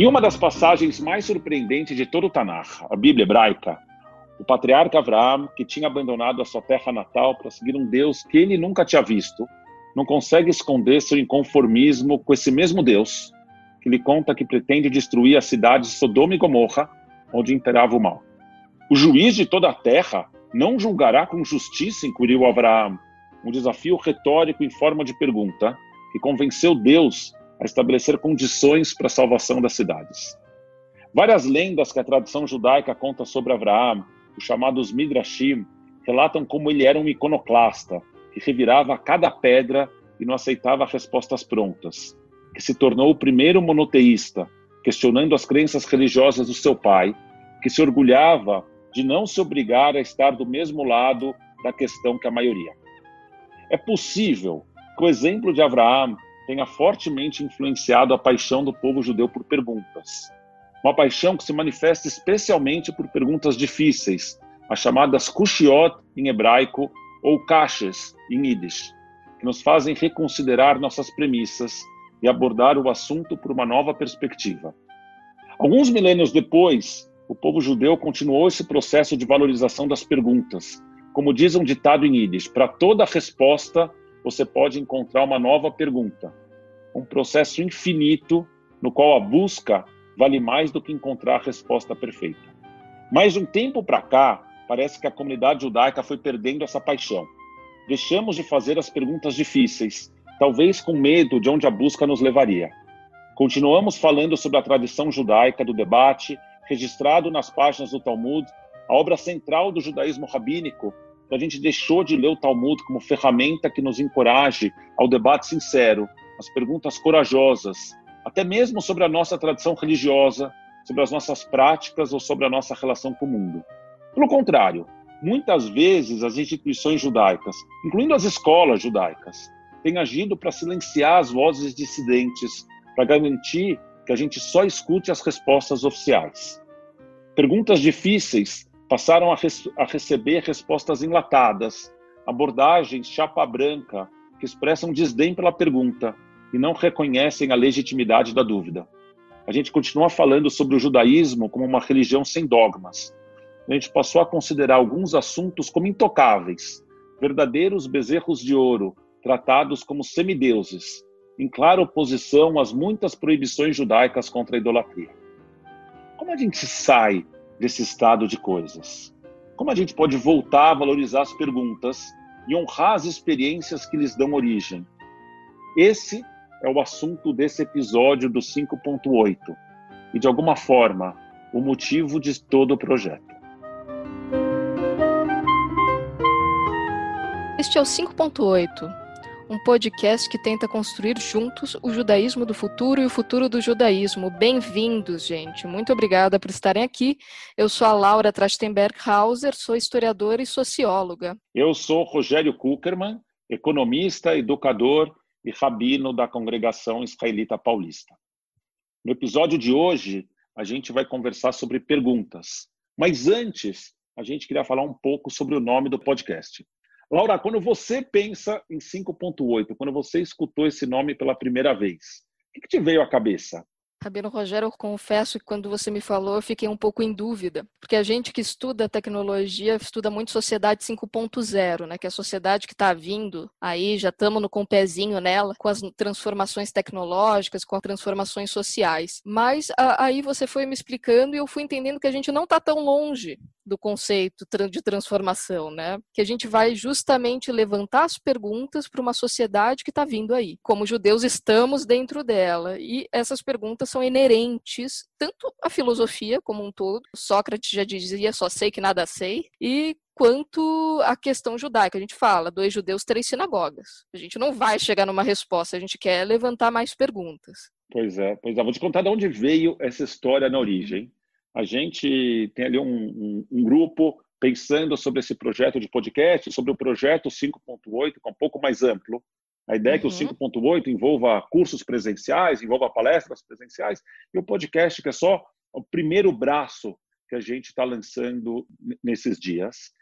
Em uma das passagens mais surpreendentes de todo o Tanakh, a Bíblia hebraica, o patriarca Abraão, que tinha abandonado a sua terra natal para seguir um Deus que ele nunca tinha visto, não consegue esconder seu inconformismo com esse mesmo Deus, que lhe conta que pretende destruir a cidade de Sodoma e Gomorra, onde imperava o mal. O juiz de toda a terra não julgará com justiça, inquiriu Abraão, um desafio retórico em forma de pergunta, que convenceu Deus a estabelecer condições para a salvação das cidades. Várias lendas que a tradição judaica conta sobre Abraão, os chamados Midrashim, relatam como ele era um iconoclasta, que revirava cada pedra e não aceitava respostas prontas, que se tornou o primeiro monoteísta, questionando as crenças religiosas do seu pai, que se orgulhava de não se obrigar a estar do mesmo lado da questão que a maioria. É possível que o exemplo de Abraão tenha fortemente influenciado a paixão do povo judeu por perguntas. Uma paixão que se manifesta especialmente por perguntas difíceis, as chamadas kushiot em hebraico ou kashes em yiddish, que nos fazem reconsiderar nossas premissas e abordar o assunto por uma nova perspectiva. Alguns milênios depois, o povo judeu continuou esse processo de valorização das perguntas. Como diz um ditado em Yiddish, para toda resposta você pode encontrar uma nova pergunta. Um processo infinito no qual a busca vale mais do que encontrar a resposta perfeita. Mas um tempo para cá, parece que a comunidade judaica foi perdendo essa paixão. Deixamos de fazer as perguntas difíceis, talvez com medo de onde a busca nos levaria. Continuamos falando sobre a tradição judaica do debate, registrado nas páginas do Talmud, a obra central do judaísmo rabínico, a gente deixou de ler o Talmud como ferramenta que nos encoraje ao debate sincero, às perguntas corajosas, até mesmo sobre a nossa tradição religiosa, sobre as nossas práticas ou sobre a nossa relação com o mundo. Pelo contrário, muitas vezes as instituições judaicas, incluindo as escolas judaicas, têm agido para silenciar as vozes dissidentes, para garantir que a gente só escute as respostas oficiais. Perguntas difíceis passaram a, a receber respostas enlatadas, abordagens chapa branca que expressam desdém pela pergunta e não reconhecem a legitimidade da dúvida. A gente continua falando sobre o judaísmo como uma religião sem dogmas. A gente passou a considerar alguns assuntos como intocáveis, verdadeiros bezerros de ouro, tratados como semideuses, em clara oposição às muitas proibições judaicas contra a idolatria. Como a gente sai desse estado de coisas? Como a gente pode voltar a valorizar as perguntas e honrar as experiências que lhes dão origem? Esse é o assunto desse episódio do 5.8 e, de alguma forma, o motivo de todo o projeto. Este é o 5.8, um podcast que tenta construir juntos o judaísmo do futuro e o futuro do judaísmo. Bem-vindos, gente. Muito obrigada por estarem aqui. Eu sou a Laura Trachtenberg Hauser, sou historiadora e socióloga. Eu sou Rogério Kuckerman, economista, educador e rabino da congregação israelita paulista. No episódio de hoje, a gente vai conversar sobre perguntas. Mas antes, a gente queria falar um pouco sobre o nome do podcast. Laura, quando você pensa em 5.8, quando você escutou esse nome pela primeira vez, o que, te veio à cabeça? Rabino Rogério, eu confesso que quando você me falou, eu fiquei um pouco em dúvida, porque a gente que estuda tecnologia estuda muito sociedade 5.0, né? Que é a sociedade que está vindo aí, já estamos com o pezinho nela, com as transformações tecnológicas, com as transformações sociais. Mas a, aí você foi me explicando e eu fui entendendo que a gente não está tão longe do conceito de transformação, né? Que a gente vai justamente levantar as perguntas para uma sociedade que está vindo aí. Como judeus estamos dentro dela e essas perguntas são inerentes tanto à filosofia como um todo. Sócrates já dizia só sei que nada sei e quanto à questão judaica. A gente fala dois judeus, três sinagogas. A gente não vai chegar numa resposta, a gente quer levantar mais perguntas. Pois é, pois é. Vou te contar de onde veio essa história na origem a gente tem ali um, um, um grupo pensando sobre esse projeto de podcast, sobre o projeto 5.8, que é um pouco mais amplo. A ideia uhum. é que o 5.8 uhum. envolva cursos presenciais, envolva palestras presenciais, e o podcast que é só o primeiro braço que a gente está lançando nesses dias.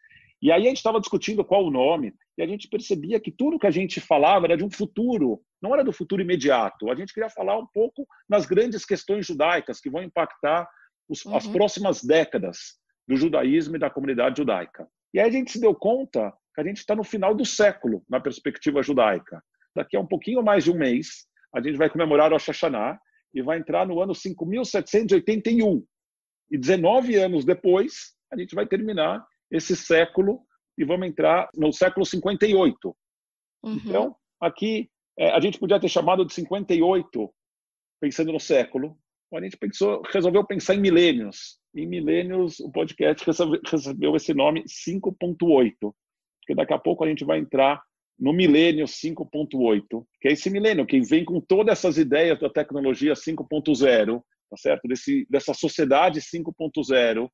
E aí a gente estava discutindo qual o nome, e a gente percebia que tudo que a gente falava era de um futuro não era do futuro imediato. A gente queria falar um pouco nas grandes questões judaicas que vão impactar os, uhum. as próximas décadas do judaísmo e da comunidade judaica. E aí a gente se deu conta que a gente está no final do século na perspectiva judaica. Daqui a um pouquinho mais de um mês, a gente vai comemorar o Rosh Hashanah e vai entrar no ano 5781. E 19 anos depois, a gente vai terminar esse século e vamos entrar no século 58. Uhum. Então, aqui é, a gente podia ter chamado de 58, pensando no século, a gente pensou, resolveu pensar em milênios. Em milênios, o podcast recebeu esse nome 5.8, porque daqui a pouco a gente vai entrar no milênio 5.8, que é esse milênio que vem com todas essas ideias da tecnologia 5.0, tá certo? Desse, dessa sociedade 5.0,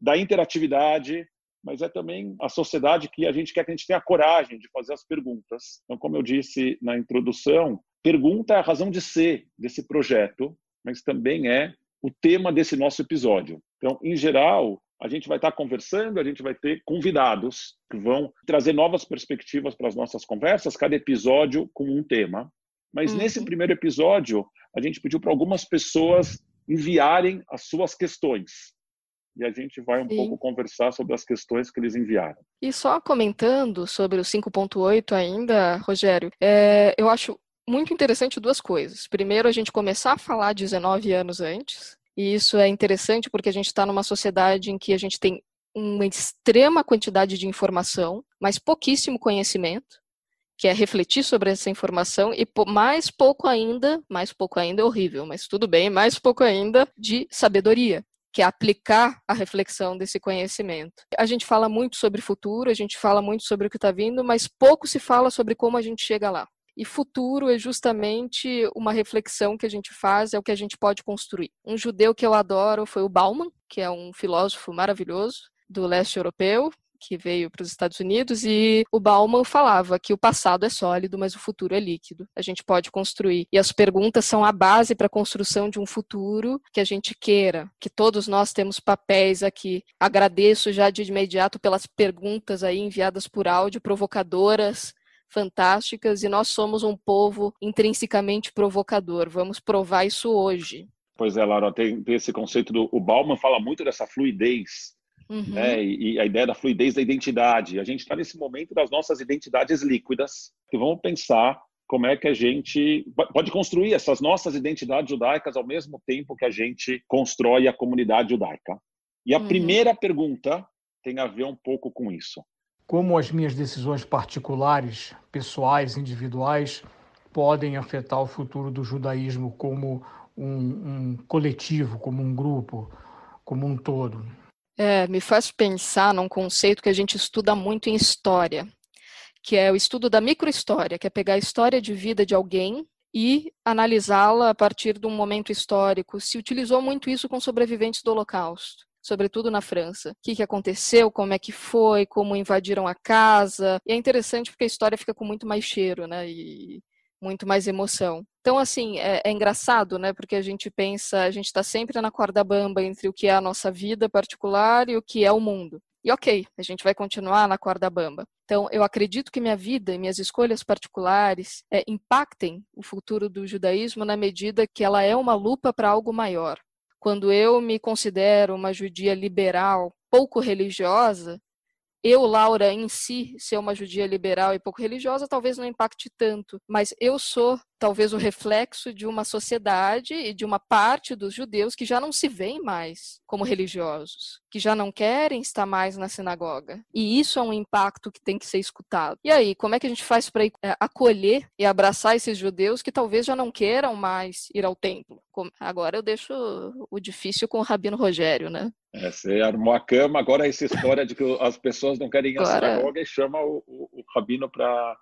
da interatividade, mas é também a sociedade que a gente quer que a gente tenha a coragem de fazer as perguntas. Então, como eu disse na introdução, pergunta é a razão de ser desse projeto, mas também é o tema desse nosso episódio. Então, em geral, a gente vai estar conversando, a gente vai ter convidados que vão trazer novas perspectivas para as nossas conversas, cada episódio com um tema. Mas uhum. nesse primeiro episódio, a gente pediu para algumas pessoas enviarem as suas questões e a gente vai um Sim. pouco conversar sobre as questões que eles enviaram. E só comentando sobre o 5.8 ainda, Rogério, é, eu acho muito interessante duas coisas. Primeiro, a gente começar a falar 19 anos antes, e isso é interessante porque a gente está numa sociedade em que a gente tem uma extrema quantidade de informação, mas pouquíssimo conhecimento, que é refletir sobre essa informação e mais pouco ainda, mais pouco ainda é horrível, mas tudo bem, mais pouco ainda de sabedoria que é aplicar a reflexão desse conhecimento. A gente fala muito sobre futuro, a gente fala muito sobre o que está vindo, mas pouco se fala sobre como a gente chega lá. E futuro é justamente uma reflexão que a gente faz, é o que a gente pode construir. Um judeu que eu adoro foi o Bauman, que é um filósofo maravilhoso do leste europeu, que veio para os Estados Unidos, e o Bauman falava que o passado é sólido, mas o futuro é líquido. A gente pode construir. E as perguntas são a base para a construção de um futuro que a gente queira, que todos nós temos papéis aqui. Agradeço já de imediato pelas perguntas aí enviadas por áudio, provocadoras, fantásticas, e nós somos um povo intrinsecamente provocador. Vamos provar isso hoje. Pois é, Laura, tem, tem esse conceito do. O Bauman fala muito dessa fluidez Uhum. Né? E, e, a ideia da fluidez da identidade. A gente está nesse momento das nossas identidades líquidas, que vamos pensar como é que a gente pode construir essas nossas identidades judaicas ao mesmo tempo que a gente constrói a comunidade judaica. E a uhum. primeira pergunta tem a ver um pouco com isso. Como as minhas decisões particulares, pessoais, individuais, podem afetar o futuro do judaísmo como um, um coletivo, como um grupo, como um todo? É, me faz pensar num conceito que a gente estuda muito em história, que é o estudo da microhistória, que é pegar a história de vida de alguém e analisá-la a partir de um momento histórico. Se utilizou muito isso com sobreviventes do Holocausto sobretudo na França. O que, que aconteceu, como é que foi, como invadiram a casa. E é interessante porque a história fica com muito mais cheiro, né? E muito mais emoção. Então, assim, é, é, engraçado, né? Porque a gente pensa, a gente está sempre na corda bamba entre o que é a nossa vida particular e o que é o mundo. E ok, a gente vai continuar na corda bamba. Então, eu acredito que minha vida e minhas escolhas particulares é, impactem o futuro do judaísmo na medida que ela é uma lupa para algo maior. Quando eu me considero uma judia liberal, pouco religiosa, eu, Laura, em si, ser uma judia liberal e pouco religiosa, talvez não impacte tanto, mas eu sou talvez o reflexo de uma sociedade e de uma parte dos judeus que já não se veem mais como religiosos, que já não querem estar mais na sinagoga. E isso é um impacto que tem que ser escutado. E aí, como é que a gente faz para é, acolher e abraçar esses judeus que talvez já não queiram mais ir ao templo? Agora eu deixo o difícil com o Rabino Rogério, né? É, você armou a cama, agora essa história de que as pessoas não querem ir à agora... sinagoga e chama o, o, o Rabino para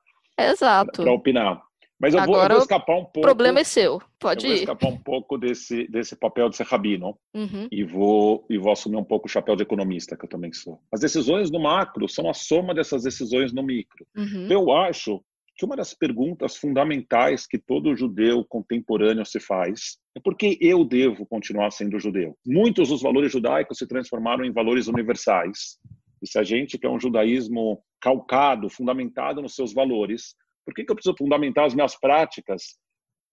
opinar. Mas eu, Agora, vou, eu vou, escapar um pouco. O problema é seu, pode eu ir. Vou escapar um pouco desse, desse papel de ser rabino uhum. e, vou, e vou assumir um pouco o chapéu de economista, que eu também sou. As decisões no macro são a soma dessas decisões no micro. Uhum. Eu acho que uma das perguntas fundamentais que todo judeu contemporâneo se faz é por que eu devo continuar sendo judeu? Muitos dos valores judaicos se transformaram em valores universais. E se a gente quer um judaísmo calcado, fundamentado nos seus valores, Por que, que eu preciso fundamentar as minhas práticas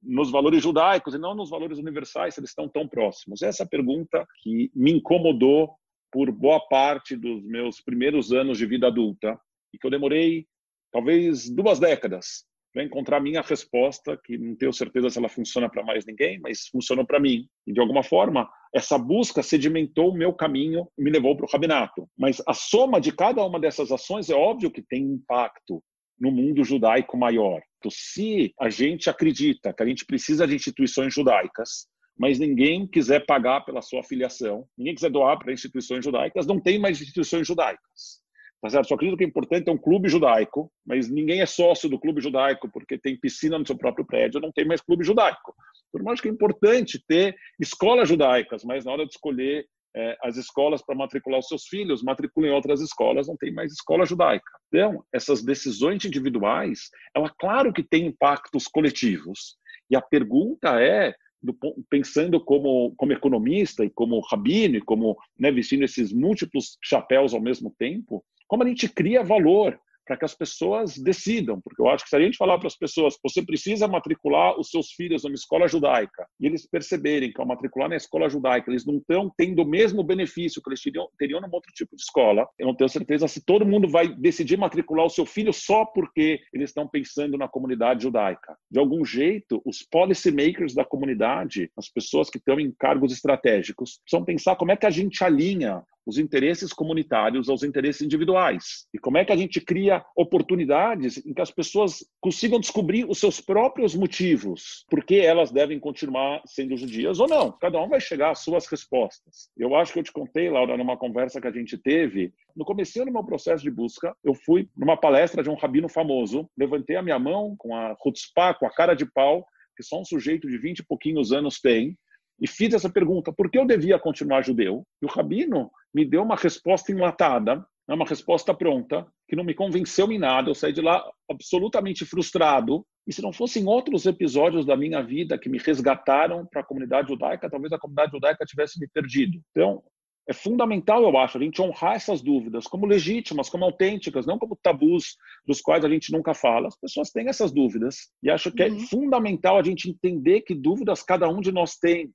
nos valores judaicos e não nos valores universais, se eles estão tão próximos? Essa é pergunta que me incomodou por boa parte dos meus primeiros anos de vida adulta e que eu demorei talvez duas décadas para encontrar a minha resposta, que não tenho certeza se ela funciona para mais ninguém, mas funcionou para mim. E de alguma forma, essa busca sedimentou o meu caminho e me levou para o rabinato. Mas a soma de cada uma dessas ações é óbvio que tem impacto no mundo judaico maior. Então, se a gente acredita que a gente precisa de instituições judaicas, mas ninguém quiser pagar pela sua filiação, ninguém quiser doar para instituições judaicas, não tem mais instituições judaicas. Tá certo? Só acredito que o importante é um clube judaico, mas ninguém é sócio do clube judaico porque tem piscina no seu próprio prédio, não tem mais clube judaico. Por mais que é importante ter escolas judaicas, mas na hora de escolher é, as escolas para matricular os seus filhos, matriculem outras escolas, não tem mais escola judaica. Então, essas decisões individuais, ela claro que tem impactos coletivos. E a pergunta é, do, pensando como, como economista e como rabino e como né, vestindo esses múltiplos chapéus ao mesmo tempo, como a gente cria valor para que as pessoas decidam, porque eu acho que se a gente falar para as pessoas, você precisa matricular os seus filhos numa escola judaica, e eles perceberem que ao matricular na escola judaica, eles não estão tendo o mesmo benefício que eles teriam, teriam num outro tipo de escola, eu não tenho certeza se todo mundo vai decidir matricular o seu filho só porque eles estão pensando na comunidade judaica. De algum jeito, os policy makers da comunidade, as pessoas que estão em cargos estratégicos, precisam pensar como é que a gente alinha os interesses comunitários aos interesses individuais. E como é que a gente cria oportunidades em que as pessoas consigam descobrir os seus próprios motivos, por que elas devem continuar sendo judias ou não. Cada um vai chegar às suas respostas. Eu acho que eu te contei, Laura, numa conversa que a gente teve, no começo do meu processo de busca, eu fui numa palestra de um rabino famoso, levantei a minha mão com a chutzpah, com a cara de pau, que só um sujeito de 20 e pouquinhos anos tem, e fiz essa pergunta: por que eu devia continuar judeu? E o rabino me deu uma resposta enlatada, né, uma resposta pronta, que não me convenceu em nada. Eu saí de lá absolutamente frustrado. E se não fossem outros episódios da minha vida que me resgataram para a comunidade judaica, talvez a comunidade judaica tivesse me perdido. Então, é fundamental, eu acho, a gente honrar essas dúvidas como legítimas, como autênticas, não como tabus dos quais a gente nunca fala. As pessoas têm essas dúvidas e acho que é uhum. fundamental a gente entender que dúvidas cada um de nós tem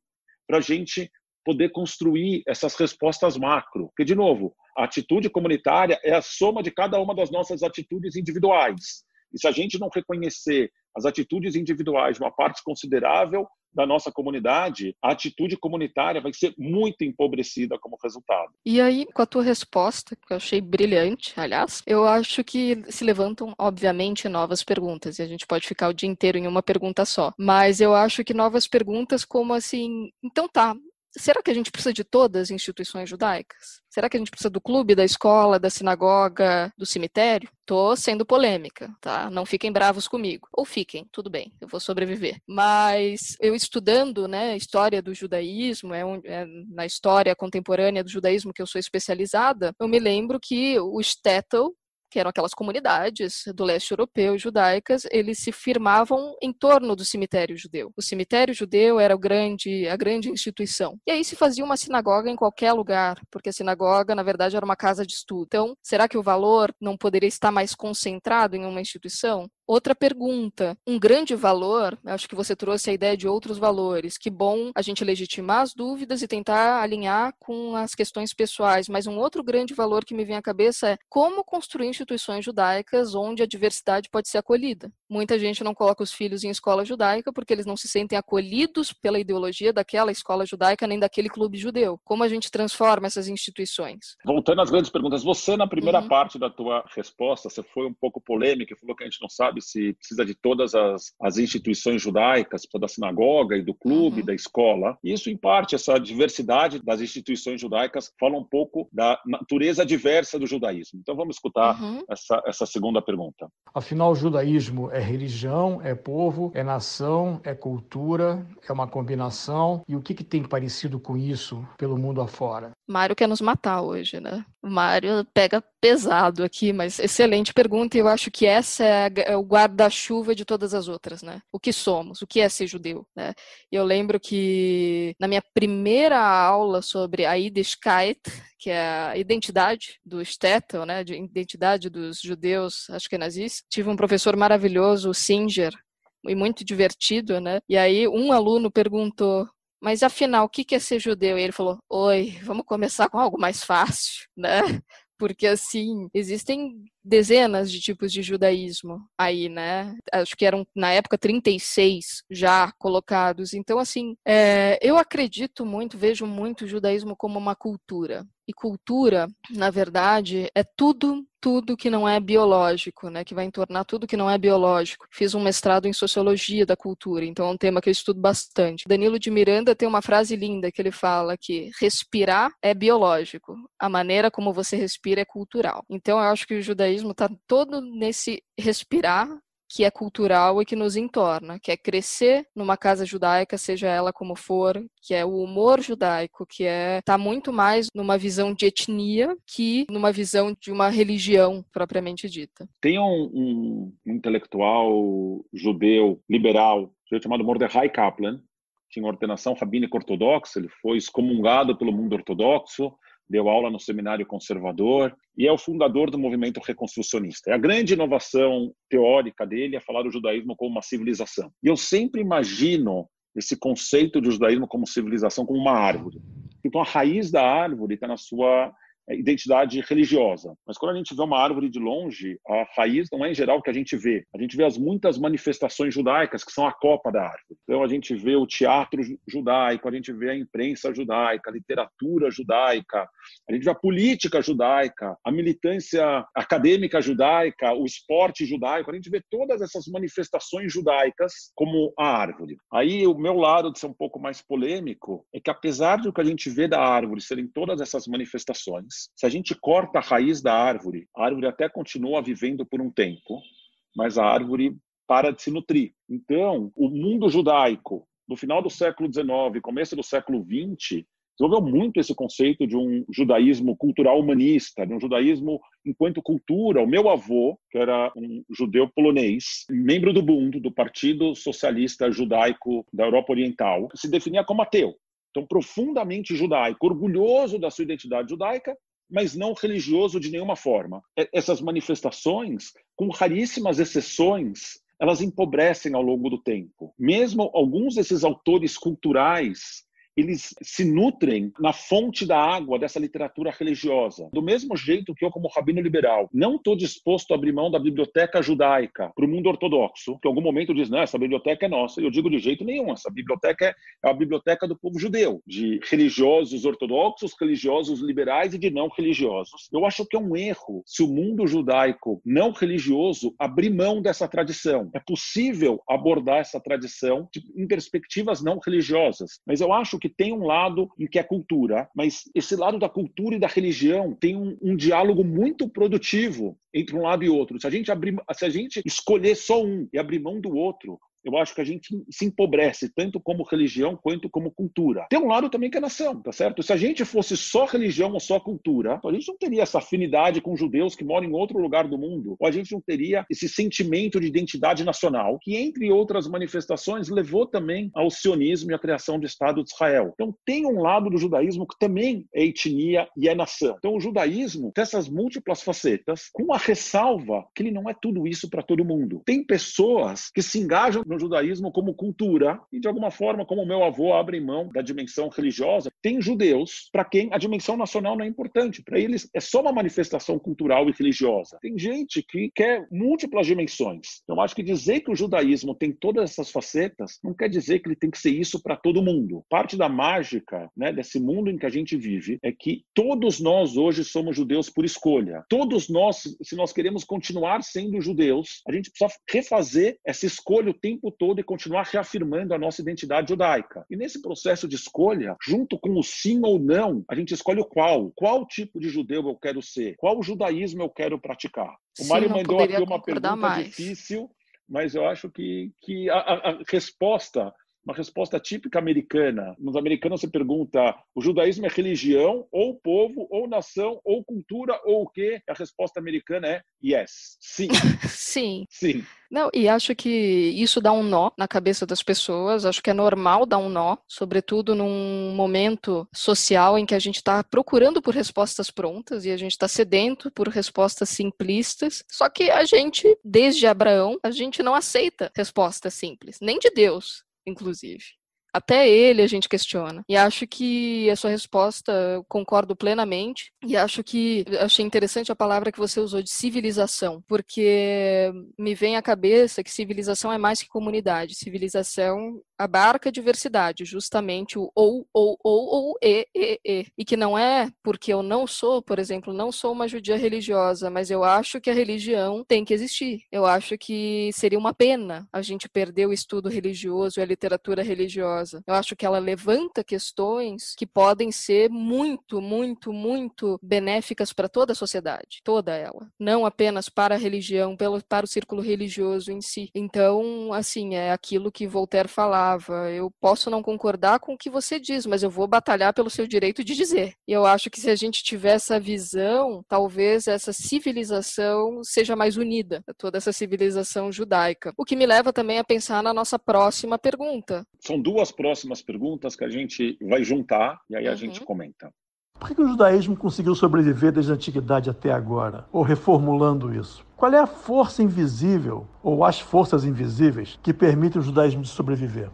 para a gente poder construir essas respostas macro. Porque, de novo, a atitude comunitária é a soma de cada uma das nossas atitudes individuais. E se a gente não reconhecer as atitudes individuais uma parte considerável da nossa comunidade, a atitude comunitária vai ser muito empobrecida como resultado. E aí, com a tua resposta, que eu achei brilhante, aliás, eu acho que se levantam, obviamente, novas perguntas, e a gente pode ficar o dia inteiro em uma pergunta só. Mas eu acho que novas perguntas como assim, então tá, será que a gente precisa de todas as instituições judaicas? Será que a gente precisa do clube, da escola, da sinagoga, do cemitério? Tô sendo polêmica, tá? Não fiquem bravos comigo. Ou fiquem, tudo bem, eu vou sobreviver. Mas eu estudando, né, história do judaísmo, é, um, é na história contemporânea do judaísmo que eu sou especializada, eu me lembro que o Stettel, que eram aquelas comunidades do leste europeu judaicas, eles se firmavam em torno do cemitério judeu. O cemitério judeu era grande, a grande instituição. E aí se fazia uma sinagoga em qualquer lugar, porque a sinagoga, na verdade, era uma casa de estudo. Então, será que o valor não poderia estar mais concentrado em uma instituição? Outra pergunta, um grande valor, acho que você trouxe a ideia de outros valores. Que bom a gente legitimar as dúvidas e tentar alinhar com as questões pessoais, mas um outro grande valor que me vem à cabeça é como construir instituições judaicas onde a diversidade pode ser acolhida. Muita gente não coloca os filhos em escola judaica porque eles não se sentem acolhidos pela ideologia daquela escola judaica nem daquele clube judeu. Como a gente transforma essas instituições? Voltando às grandes perguntas, você na primeira uhum. parte da tua resposta, você foi um pouco polêmica, falou que a gente não sabe se precisa de todas as, as instituições judaicas, da sinagoga e do clube, uhum. da escola. Isso, em parte, essa diversidade das instituições judaicas fala um pouco da natureza diversa do judaísmo. Então vamos escutar uhum. essa, essa segunda pergunta. Afinal, o judaísmo é religião, é povo, é nação, é cultura, é uma combinação. E o que, que tem parecido com isso pelo mundo afora? Mário quer nos matar hoje, né? Mário pega pesado aqui, mas excelente pergunta. E eu acho que essa é, é o guarda-chuva de todas as outras, né? O que somos? O que é ser judeu? Né? Eu lembro que na minha primeira aula sobre a Yiddishkeit, que é a identidade do Stettel, né? De identidade dos judeus, acho que é nazis, tive um professor maravilhoso, o Singer, e muito divertido, né? E aí um aluno perguntou mas afinal, o que é ser judeu? E ele falou: Oi, vamos começar com algo mais fácil, né? Porque assim, existem dezenas de tipos de judaísmo aí, né? Acho que eram, na época, 36 já colocados. Então, assim, é, eu acredito muito, vejo muito o judaísmo como uma cultura. E cultura, na verdade, é tudo tudo que não é biológico, né, que vai entornar tudo que não é biológico. Fiz um mestrado em sociologia da cultura, então é um tema que eu estudo bastante. Danilo de Miranda tem uma frase linda que ele fala que respirar é biológico, a maneira como você respira é cultural. Então eu acho que o judaísmo está todo nesse respirar que é cultural e que nos entorna, que é crescer numa casa judaica, seja ela como for, que é o humor judaico, que é tá muito mais numa visão de etnia que numa visão de uma religião propriamente dita. Tem um, um, intelectual judeu liberal chamado Mordecai Kaplan, tinha ordenação rabínica ortodoxa, ele foi excomungado pelo mundo ortodoxo, deu aula no seminário conservador e é o fundador do movimento reconstrucionista. a grande inovação teórica dele é falar o judaísmo como uma civilização. E eu sempre imagino esse conceito de judaísmo como civilização como uma árvore. Então a raiz da árvore está na sua é, identidade religiosa. Mas quando a gente vê uma árvore de longe, a raiz não é em geral o que a gente vê. A gente vê as muitas manifestações judaicas que são a copa da árvore. Então a gente vê o teatro judaico, a gente vê a imprensa judaica, a literatura judaica, a gente vê a política judaica, a militância acadêmica judaica, o esporte judaico, a gente vê todas essas manifestações judaicas como a árvore. Aí o meu lado de ser um pouco mais polêmico é que apesar de o que a gente vê da árvore serem todas essas manifestações, se a gente corta a raiz da árvore, a árvore até continua vivendo por um tempo, mas a árvore para de se nutrir. Então, o mundo judaico, no final do século XIX, começo do século XX, desenvolveu muito esse conceito de um judaísmo cultural humanista, de um judaísmo enquanto cultura. O meu avô, que era um judeu polonês, membro do Bund, do Partido Socialista Judaico da Europa Oriental, se definia como ateu. Então, profundamente judaico, orgulhoso da sua identidade judaica, mas não religioso de nenhuma forma. Essas manifestações, com raríssimas exceções, elas empobrecem ao longo do tempo. Mesmo alguns desses autores culturais eles se nutrem na fonte da água dessa literatura religiosa. Do mesmo jeito que eu, como rabino liberal, não estou disposto a abrir mão da biblioteca judaica para o mundo ortodoxo, que em algum momento diz, não, essa biblioteca é nossa. Eu digo de jeito nenhum, essa biblioteca é, é a biblioteca do povo judeu, de religiosos ortodoxos, religiosos liberais e de não religiosos. Eu acho que é um erro se o mundo judaico não religioso abrir mão dessa tradição. É possível abordar essa tradição em perspectivas não religiosas, mas eu acho que tem um lado em que é cultura, mas esse lado da cultura e da religião tem um, um diálogo muito produtivo entre um lado e outro. Se a gente abrir, se a gente escolher só um e abrir mão do outro, eu acho que a gente se empobrece, tanto como religião quanto como cultura. Tem um lado também que é nação, tá certo? Se a gente fosse só religião ou só cultura, a gente não teria essa afinidade com judeus que moram em outro lugar do mundo, ou a gente não teria esse sentimento de identidade nacional, que, entre outras manifestações, levou também ao sionismo e à criação do Estado de Israel. Então, tem um lado do judaísmo que também é etnia e é nação. Então, o judaísmo tem essas múltiplas facetas, com a ressalva que ele não é tudo isso para todo mundo. Tem pessoas que se engajam no judaísmo como cultura e, de alguma forma, como meu avô abre mão da dimensão religiosa, tem judeus para quem a dimensão nacional não é importante. Para eles é só uma manifestação cultural e religiosa. Tem gente que quer múltiplas dimensões. Então, acho que dizer que o judaísmo tem todas essas facetas não quer dizer que ele tem que ser isso para todo mundo. Parte da mágica né, desse mundo em que a gente vive é que todos nós hoje somos judeus por escolha. Todos nós, se nós queremos continuar sendo judeus, a gente precisa refazer essa escolha o tempo tempo todo e continuar reafirmando a nossa identidade judaica. E nesse processo de escolha, junto com o sim ou não, a gente escolhe o qual. Qual tipo de judeu eu quero ser? Qual judaísmo eu quero praticar? O Mário mandou aqui uma pergunta mais. difícil, mas eu acho que, que a, a resposta uma resposta típica americana. Nos americanos você pergunta: o judaísmo é religião, ou povo, ou nação, ou cultura, ou o quê? A resposta americana é yes. Sim. Sim. Sim. Não, e acho que isso dá um nó na cabeça das pessoas. Acho que é normal dar um nó, sobretudo num momento social em que a gente está procurando por respostas prontas e a gente está sedento por respostas simplistas. Só que a gente, desde Abraão, a gente não aceita respostas simples, nem de Deus, inclusive. Até ele a gente questiona. E acho que a sua resposta eu concordo plenamente. E acho que achei interessante a palavra que você usou de civilização, porque me vem à cabeça que civilização é mais que comunidade. Civilização abarca diversidade, justamente o ou, ou, ou, ou, e, e, e. E que não é porque eu não sou, por exemplo, não sou uma judia religiosa, mas eu acho que a religião tem que existir. Eu acho que seria uma pena a gente perder o estudo religioso e a literatura religiosa. Eu acho que ela levanta questões que podem ser muito, muito, muito benéficas para toda a sociedade, toda ela. Não apenas para a religião, para o círculo religioso em si. Então, assim, é aquilo que Voltaire falava eu posso não concordar com o que você diz, mas eu vou batalhar pelo seu direito de dizer. E eu acho que se a gente tiver essa visão, talvez essa civilização seja mais unida, toda essa civilização judaica. O que me leva também a pensar na nossa próxima pergunta. São duas próximas perguntas que a gente vai juntar e aí a uhum. gente comenta. Por que o judaísmo conseguiu sobreviver desde a antiguidade até agora? Ou reformulando isso? Qual é a força invisível, ou as forças invisíveis, que permitem o judaísmo de sobreviver?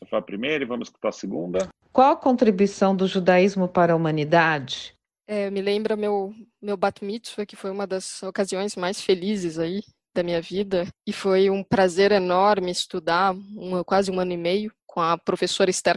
Vou falar primeiro e vamos escutar a segunda. Qual a contribuição do judaísmo para a humanidade? É, me lembra meu, meu bat mitzvah, que foi uma das ocasiões mais felizes aí da minha vida. E foi um prazer enorme estudar, um, quase um ano e meio, com a professora Esther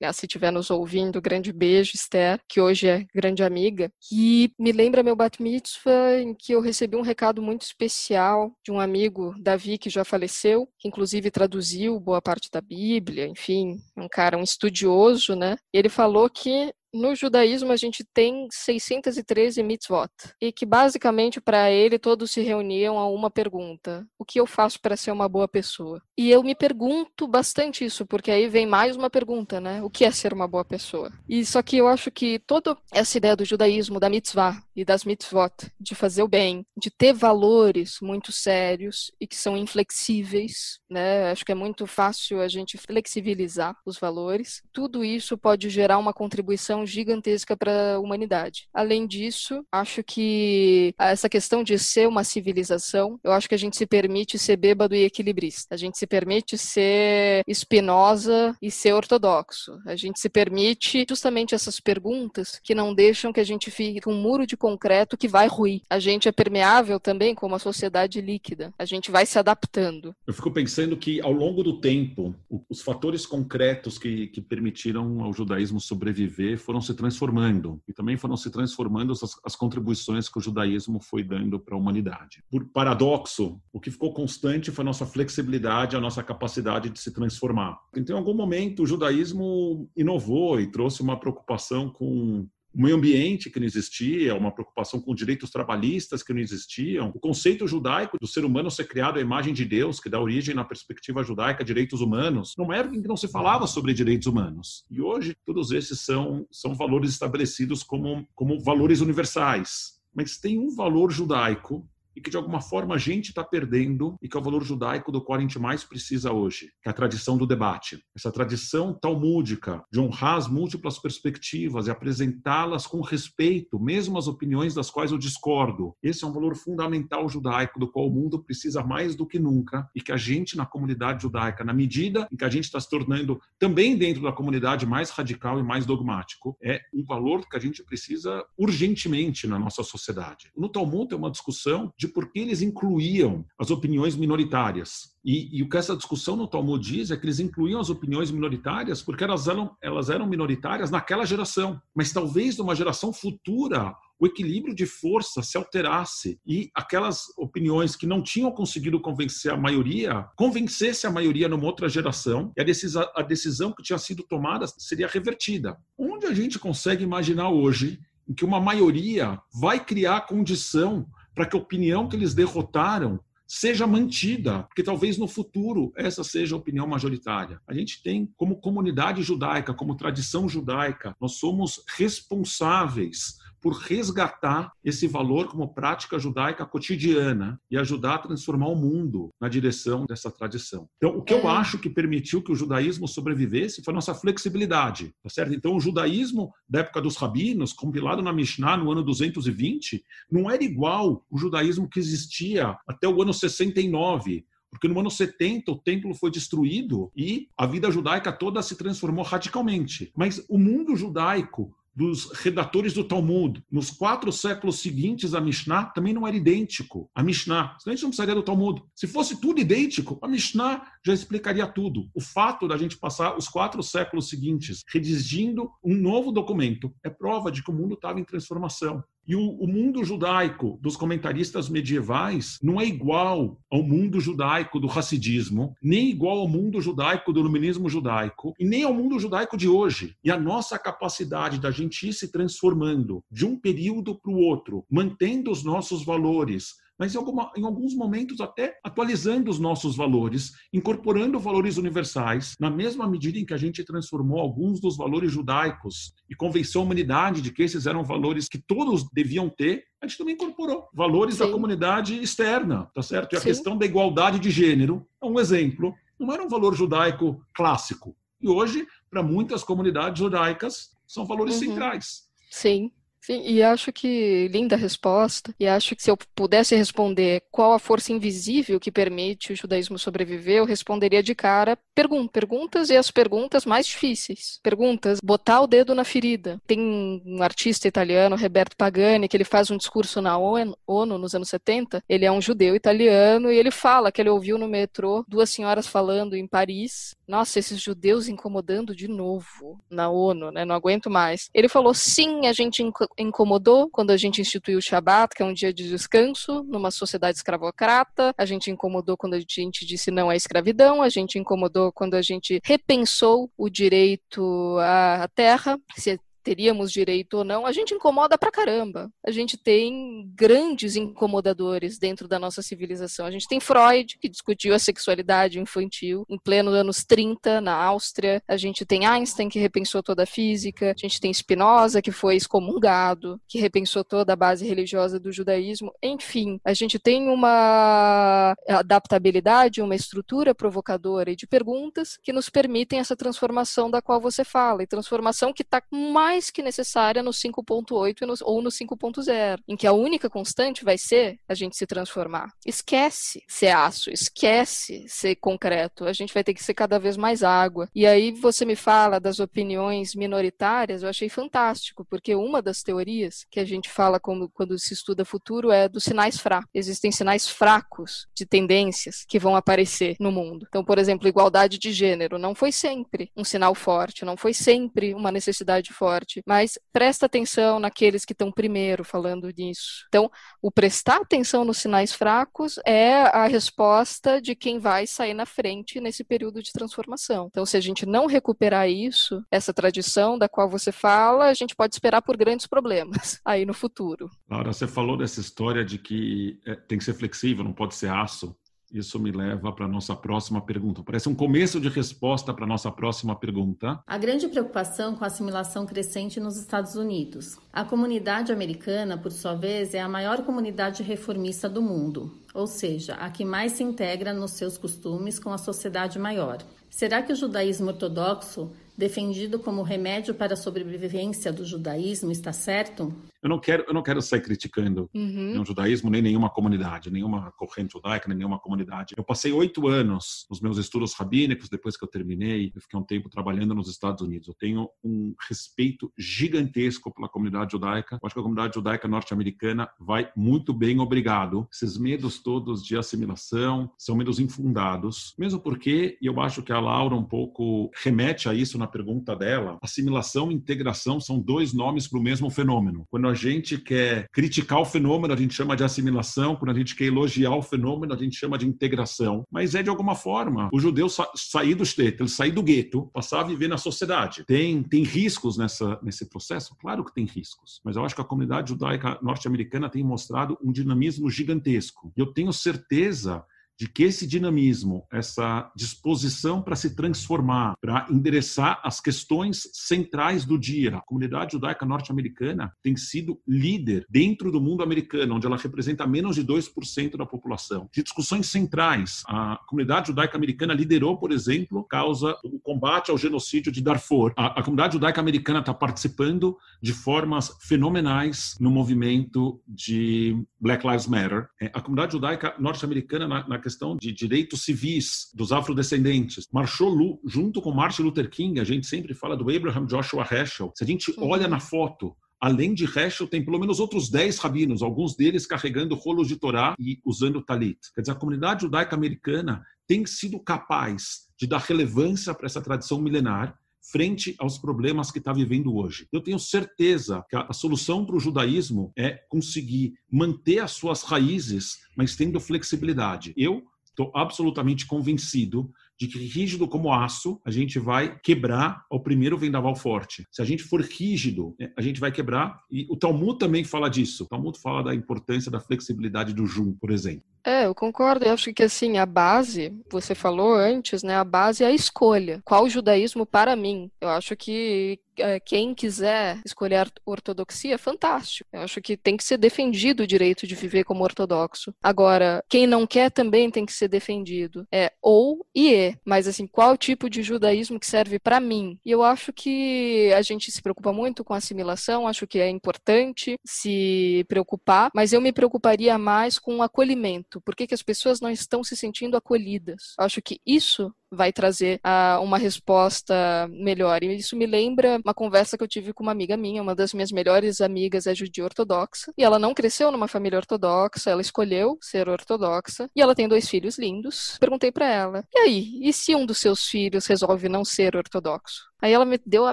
Kalb, se estiver nos ouvindo, grande beijo, Esther, que hoje é grande amiga, que me lembra meu bat mitzvah, em que eu recebi um recado muito especial de um amigo, Davi, que já faleceu, que inclusive traduziu boa parte da Bíblia, enfim, um cara, um estudioso, né? Ele falou que no judaísmo a gente tem 613 mitzvot e que basicamente para ele todos se reuniam a uma pergunta: o que eu faço para ser uma boa pessoa? E eu me pergunto bastante isso, porque aí vem mais uma pergunta, né? O que é ser uma boa pessoa? E só que eu acho que toda essa ideia do judaísmo, da mitzvah e das mitzvot, de fazer o bem, de ter valores muito sérios e que são inflexíveis, né? Acho que é muito fácil a gente flexibilizar os valores. Tudo isso pode gerar uma contribuição gigantesca para a humanidade. Além disso, acho que essa questão de ser uma civilização, eu acho que a gente se permite ser bêbado e equilibrista. A gente se permite ser espinosa e ser ortodoxo. A gente se permite justamente essas perguntas que não deixam que a gente fique com um muro de concreto que vai ruir. A gente é permeável também como uma sociedade líquida. A gente vai se adaptando. Eu fico pensando que ao longo do tempo, os fatores concretos que, que permitiram ao judaísmo sobreviver foram se transformando e também foram se transformando as, as contribuições que o judaísmo foi dando para a humanidade. Por paradoxo, o que ficou constante foi a nossa flexibilidade, a nossa capacidade de se transformar. Então, em algum momento, o judaísmo inovou e trouxe uma preocupação com o meio ambiente que não existia, uma preocupação com direitos trabalhistas que não existiam, o conceito judaico do ser humano ser criado à imagem de Deus, que dá origem na perspectiva judaica direitos humanos, numa época em que não se falava sobre direitos humanos. E hoje todos esses são, são valores estabelecidos como, como valores universais. Mas tem um valor judaico e que de alguma forma a gente está perdendo e que é o valor judaico do qual a gente mais precisa hoje, que é a tradição do debate. Essa tradição talmúdica de honrar as múltiplas perspectivas e apresentá-las com respeito, mesmo as opiniões das quais eu discordo. Esse é um valor fundamental judaico do qual o mundo precisa mais do que nunca e que a gente na comunidade judaica, na medida em que a gente está se tornando também dentro da comunidade mais radical e mais dogmático, é um valor que a gente precisa urgentemente na nossa sociedade. No Talmud é uma discussão de por que eles incluíam as opiniões minoritárias. E, e, o que essa discussão no Talmud diz é que eles incluíam as opiniões minoritárias porque elas eram, elas eram minoritárias naquela geração. Mas talvez numa geração futura o equilíbrio de força se alterasse e aquelas opiniões que não tinham conseguido convencer a maioria, convencesse a maioria numa outra geração e a decisão, a decisão que tinha sido tomada seria revertida. Onde a gente consegue imaginar hoje em que uma maioria vai criar condição para que a opinião que eles derrotaram seja mantida, porque talvez no futuro essa seja a opinião majoritária. A gente tem, como comunidade judaica, como tradição judaica, nós somos responsáveis por resgatar esse valor como prática judaica cotidiana e ajudar a transformar o mundo na direção dessa tradição. Então, o que eu é. acho que permitiu que o judaísmo sobrevivesse foi a nossa flexibilidade, tá certo? Então, o judaísmo da época dos rabinos, compilado na Mishnah no ano 220, não era igual o judaísmo que existia até o ano 69, porque no ano 70 o templo foi destruído e a vida judaica toda se transformou radicalmente. Mas o mundo judaico dos redatores do Talmud nos quatro séculos seguintes à Mishnah também não era idêntico à Mishnah. Senão a gente não precisaria do Talmud. Se fosse tudo idêntico, a Mishnah já explicaria tudo. O fato da gente passar os quatro séculos seguintes redigindo um novo documento é prova de que o mundo estava em transformação. E o, o, mundo judaico dos comentaristas medievais não é igual ao mundo judaico do racidismo, nem igual ao mundo judaico do iluminismo judaico, e nem ao mundo judaico de hoje. E a nossa capacidade da gente ir se transformando de um período para o outro, mantendo os nossos valores, mas em, alguma, em, alguns momentos até atualizando os nossos valores, incorporando valores universais, na mesma medida em que a gente transformou alguns dos valores judaicos e convenceu a humanidade de que esses eram valores que todos deviam ter, a gente também incorporou valores Sim. da comunidade externa, tá certo? E a Sim. questão da igualdade de gênero é um exemplo. Não era um valor judaico clássico. E hoje, para muitas comunidades judaicas, são valores uhum. centrais. Sim. Sim, e acho que linda resposta. E acho que se eu pudesse responder qual a força invisível que permite o judaísmo sobreviver, eu responderia de cara perguntas, perguntas e as perguntas mais difíceis. Perguntas, botar o dedo na ferida. Tem um artista italiano, Roberto Pagani, que ele faz um discurso na ONU nos anos 70. Ele é um judeu italiano e ele fala que ele ouviu no metrô duas senhoras falando em Paris. Nossa, esses judeus incomodando de novo na ONU, né? Não aguento mais. Ele falou: sim, a gente incomodou quando a gente instituiu o Shabat, que é um dia de descanso, numa sociedade escravocrata. A gente incomodou quando a gente disse não à escravidão. A gente incomodou quando a gente repensou o direito à terra. Se teríamos direito ou não, a gente incomoda pra caramba. A gente tem grandes incomodadores dentro da nossa civilização. A gente tem Freud, que discutiu a sexualidade infantil em pleno anos 30 na Áustria. A gente tem Einstein, que repensou toda a física. A gente tem Spinoza, que foi excomungado, que repensou toda a base religiosa do judaísmo. Enfim, a gente tem uma adaptabilidade, uma estrutura provocadora e de perguntas que nos permitem essa transformação da qual você fala, e transformação que está mais mais que necessária no 5.8 ou no 5.0, em que a única constante vai ser a gente se transformar. Esquece ser aço, esquece ser concreto. A gente vai ter que ser cada vez mais água. E aí você me fala das opiniões minoritárias, eu achei fantástico, porque uma das teorias que a gente fala como, quando se estuda futuro é dos sinais fracos. Existem sinais fracos de tendências que vão aparecer no mundo. Então, por exemplo, igualdade de gênero não foi sempre um sinal forte, não foi sempre uma necessidade forte forte, mas presta atenção naqueles que estão primeiro falando disso. Então, o prestar atenção nos sinais fracos é a resposta de quem vai sair na frente nesse período de transformação. Então, se a gente não recuperar isso, essa tradição da qual você fala, a gente pode esperar por grandes problemas aí no futuro. Laura, você falou dessa história de que é, tem que ser flexível, não pode ser aço. Isso me leva para a nossa próxima pergunta. Parece um começo de resposta para a nossa próxima pergunta. A grande preocupação com a assimilação crescente nos Estados Unidos. A comunidade americana, por sua vez, é a maior comunidade reformista do mundo, ou seja, a que mais se integra nos seus costumes com a sociedade maior. Será que o judaísmo ortodoxo defendido como remédio para a sobrevivência do judaísmo está certo? Eu não quero, eu não quero sair criticando uhum. o judaísmo nem nenhuma comunidade, nenhuma corrente judaica, nem nenhuma comunidade. Eu passei oito anos nos meus estudos rabínicos, depois que eu terminei, eu fiquei um tempo trabalhando nos Estados Unidos. Eu tenho um respeito gigantesco pela comunidade judaica. Eu acho que a comunidade judaica norte-americana vai muito bem, obrigado. Esses medos todos de assimilação são medos infundados, mesmo porque, e eu acho que a Laura um pouco remete a isso na pergunta dela, assimilação e integração são dois nomes para o mesmo fenômeno. Quando a gente quer criticar o fenômeno, a gente chama de assimilação, quando a gente quer elogiar o fenômeno, a gente chama de integração. Mas é de alguma forma o judeu sa sair do gueto, sair do gueto, passar a viver na sociedade. Tem, tem riscos nessa, nesse processo? Claro que tem riscos, mas eu acho que a comunidade judaica norte-americana tem mostrado um dinamismo gigantesco. E eu tenho certeza de que esse dinamismo, essa disposição para se transformar, para endereçar as questões centrais do dia, a comunidade judaica norte-americana tem sido líder dentro do mundo americano, onde ela representa menos de 2% da população. De discussões centrais, a comunidade judaica americana liderou, por exemplo, causa combate ao genocídio de Darfur. A, a comunidade judaica americana está participando de formas fenomenais no movimento de Black Lives Matter. É, a comunidade judaica norte-americana na, na questão de direitos civis dos afrodescendentes. Marchou junto com Martin Luther King, a gente sempre fala do Abraham Joshua Heschel. Se a gente olha na foto, além de Heschel, tem pelo menos outros 10 rabinos, alguns deles carregando rolos de Torá e usando talit. Quer dizer, a comunidade judaica americana tem sido capaz de dar relevância para essa tradição milenar frente aos problemas que está vivendo hoje. Eu tenho certeza que a, solução para o judaísmo é conseguir manter as suas raízes, mas tendo flexibilidade. Eu estou absolutamente convencido de que rígido como aço, a gente vai quebrar ao primeiro vendaval forte. Se a gente for rígido, é, a gente vai quebrar. E o Talmud também fala disso. O Talmud fala da importância da flexibilidade do jum, por exemplo. É, eu concordo. Eu acho que assim, a base, você falou antes, né? A base é a escolha. Qual judaísmo para mim? Eu acho que é, quem quiser escolher ortodoxia, fantástico. Eu acho que tem que ser defendido o direito de viver como ortodoxo. Agora, quem não quer também tem que ser defendido. É ou e e. Mas assim, qual tipo de judaísmo que serve para mim? E eu acho que a gente se preocupa muito com assimilação, acho que é importante se preocupar, mas eu me preocuparia mais com o acolhimento. Por que, que as pessoas não estão se sentindo acolhidas? Acho que isso vai trazer uh, uma resposta melhor. E isso me lembra uma conversa que eu tive com uma amiga minha, uma das minhas melhores amigas é judia ortodoxa, e ela não cresceu numa família ortodoxa, ela escolheu ser ortodoxa, e ela tem dois filhos lindos. Perguntei para ela: "E aí, e se um dos seus filhos resolve não ser ortodoxo?" Aí ela me deu a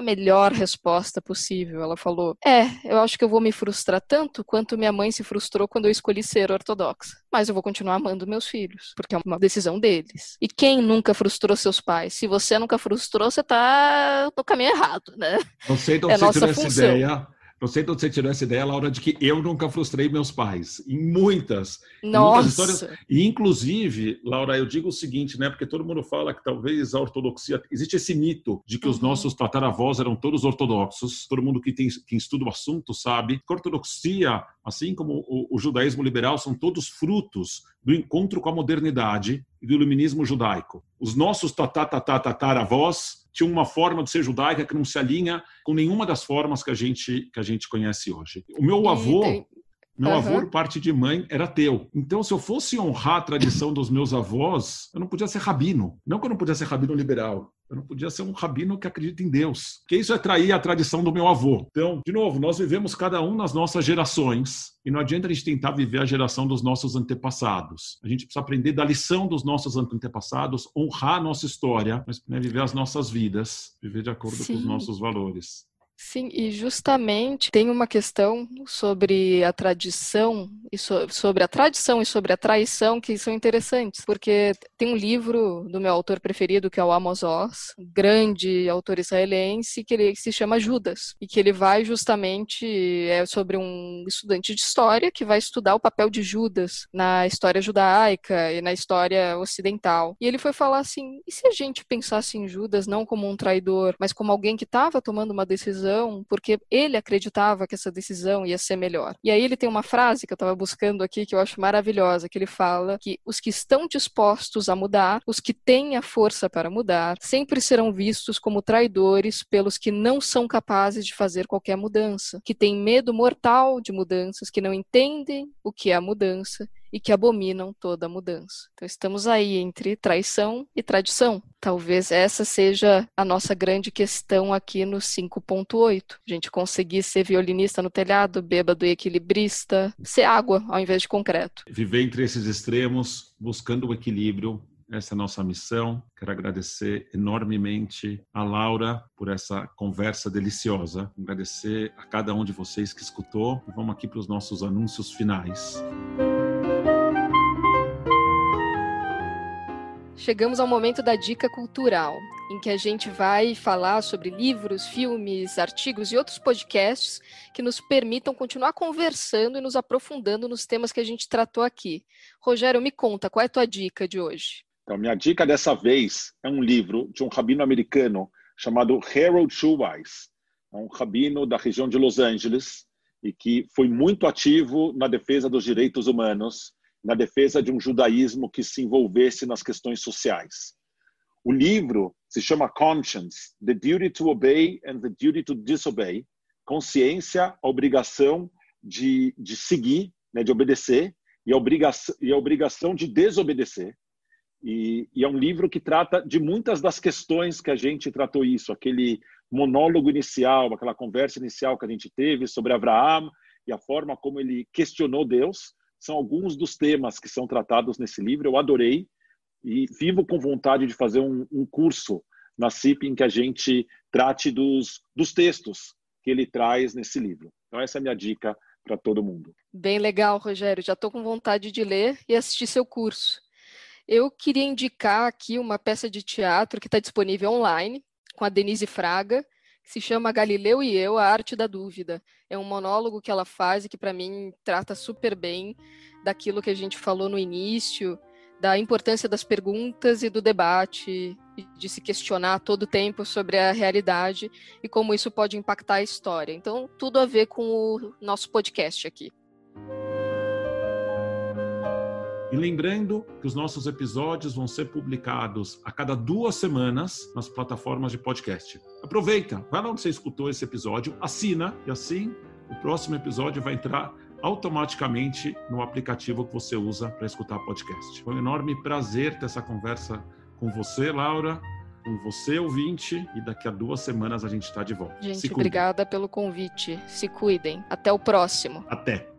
melhor resposta possível. Ela falou: É, eu acho que eu vou me frustrar tanto quanto minha mãe se frustrou quando eu escolhi ser ortodoxa. Mas eu vou continuar amando meus filhos, porque é uma decisão deles. E quem nunca frustrou seus pais? Se você nunca frustrou, você tá no caminho errado, né? Não sei de onde é você tirou essa ideia não sei de onde você tirou essa ideia, Laura, de que eu nunca frustrei meus pais. Em muitas, Nossa. muitas histórias. E, inclusive, Laura, eu digo o seguinte, né? Porque todo mundo fala que talvez a ortodoxia. Existe esse mito de que uhum. os nossos tataravós eram todos ortodoxos. Todo mundo que, tem, que estuda o assunto sabe que a ortodoxia, assim como o, o judaísmo liberal, são todos frutos do encontro com a modernidade e do iluminismo judaico. Os nossos tataravós tinha uma forma de ser judaica que não se alinha com nenhuma das formas que a gente, que a gente conhece hoje. O meu avô, tem... meu uhum. avô, parte de mãe, era ateu. Então, se eu fosse honrar a tradição dos meus avós, eu não podia ser rabino. Não que eu não podia ser rabino liberal. Eu não podia ser um rabino que acredita em Deus. Que isso é trair a tradição do meu avô. Então, de novo, nós vivemos cada um nas nossas gerações e não adianta a gente tentar viver a geração dos nossos antepassados. A gente precisa aprender da lição dos nossos antepassados, honrar a nossa história, mas né, viver as nossas vidas, viver de acordo Sim. com os nossos valores. Sim, e justamente tem uma questão sobre a tradição e so, sobre a tradição e sobre a traição que são interessantes, porque tem um livro do meu autor preferido que é o Amos Oz, grande autor israelense, que ele se chama Judas e que ele vai justamente é sobre um estudante de história que vai estudar o papel de Judas na história judaica e na história ocidental. E ele foi falar assim: e se a gente pensasse em Judas não como um traidor, mas como alguém que estava tomando uma decisão decisão porque ele acreditava que essa decisão ia ser melhor. E aí ele tem uma frase que eu estava buscando aqui que eu acho maravilhosa, que ele fala que os que estão dispostos a mudar, os que têm a força para mudar, sempre serão vistos como traidores pelos que não são capazes de fazer qualquer mudança, que têm medo mortal de mudanças, que não entendem o que é a mudança e que abominam toda mudança. Então estamos aí entre traição e tradição. Talvez essa seja a nossa grande questão aqui no 5.8. A gente conseguir ser violinista no telhado, bêbado e equilibrista, ser água ao invés de concreto. Viver entre esses extremos, buscando o equilíbrio, essa é a nossa missão. Quero agradecer enormemente a Laura por essa conversa deliciosa. Agradecer a cada um de vocês que escutou. Vamos aqui para os nossos anúncios finais. Chegamos ao momento da dica cultural, em que a gente vai falar sobre livros, filmes, artigos e outros podcasts que nos permitam continuar conversando e nos aprofundando nos temas que a gente tratou aqui. Rogério, me conta, qual é a tua dica de hoje? Então, minha dica dessa vez é um livro de um rabino americano chamado Harold Schulweis. É um rabino da região de Los Angeles e que foi muito ativo na defesa dos direitos humanos na defesa de um judaísmo que se envolvesse nas questões sociais. O livro se chama Conscience: The Duty to Obey and the Duty to Disobey. Consciência, a obrigação de, de seguir, né, de obedecer, e a, obrigação, e a obrigação de desobedecer. E, e, é um livro que trata de muitas das questões que a gente tratou isso, aquele monólogo inicial, aquela conversa inicial que a gente teve sobre Abraão e a forma como ele questionou Deus, são alguns dos temas que são tratados nesse livro. Eu adorei e vivo com vontade de fazer um, um curso na CIP em que a gente trate dos, dos textos que ele traz nesse livro. Então, essa é a minha dica para todo mundo. Bem legal, Rogério. Já estou com vontade de ler e assistir seu curso. Eu queria indicar aqui uma peça de teatro que está disponível online, com a Denise Fraga, que se chama Galileu e Eu, a Arte da Dúvida. É um monólogo que ela faz e que, para mim, trata super bem daquilo que a gente falou no início, da importância das perguntas e do debate, de se questionar todo o tempo sobre a realidade e como isso pode impactar a história. Então, tudo a ver com o nosso podcast aqui. E lembrando que os nossos episódios vão ser publicados a cada duas semanas nas plataformas de podcast. Aproveita, vai lá onde você escutou esse episódio, assina e assim o próximo episódio vai entrar automaticamente no aplicativo que você usa para escutar podcast. Foi um enorme prazer ter essa conversa com você, Laura, com você, ouvinte, e daqui a duas semanas a gente está de volta. Gente, obrigada pelo convite. Se cuidem. Até o próximo. Até.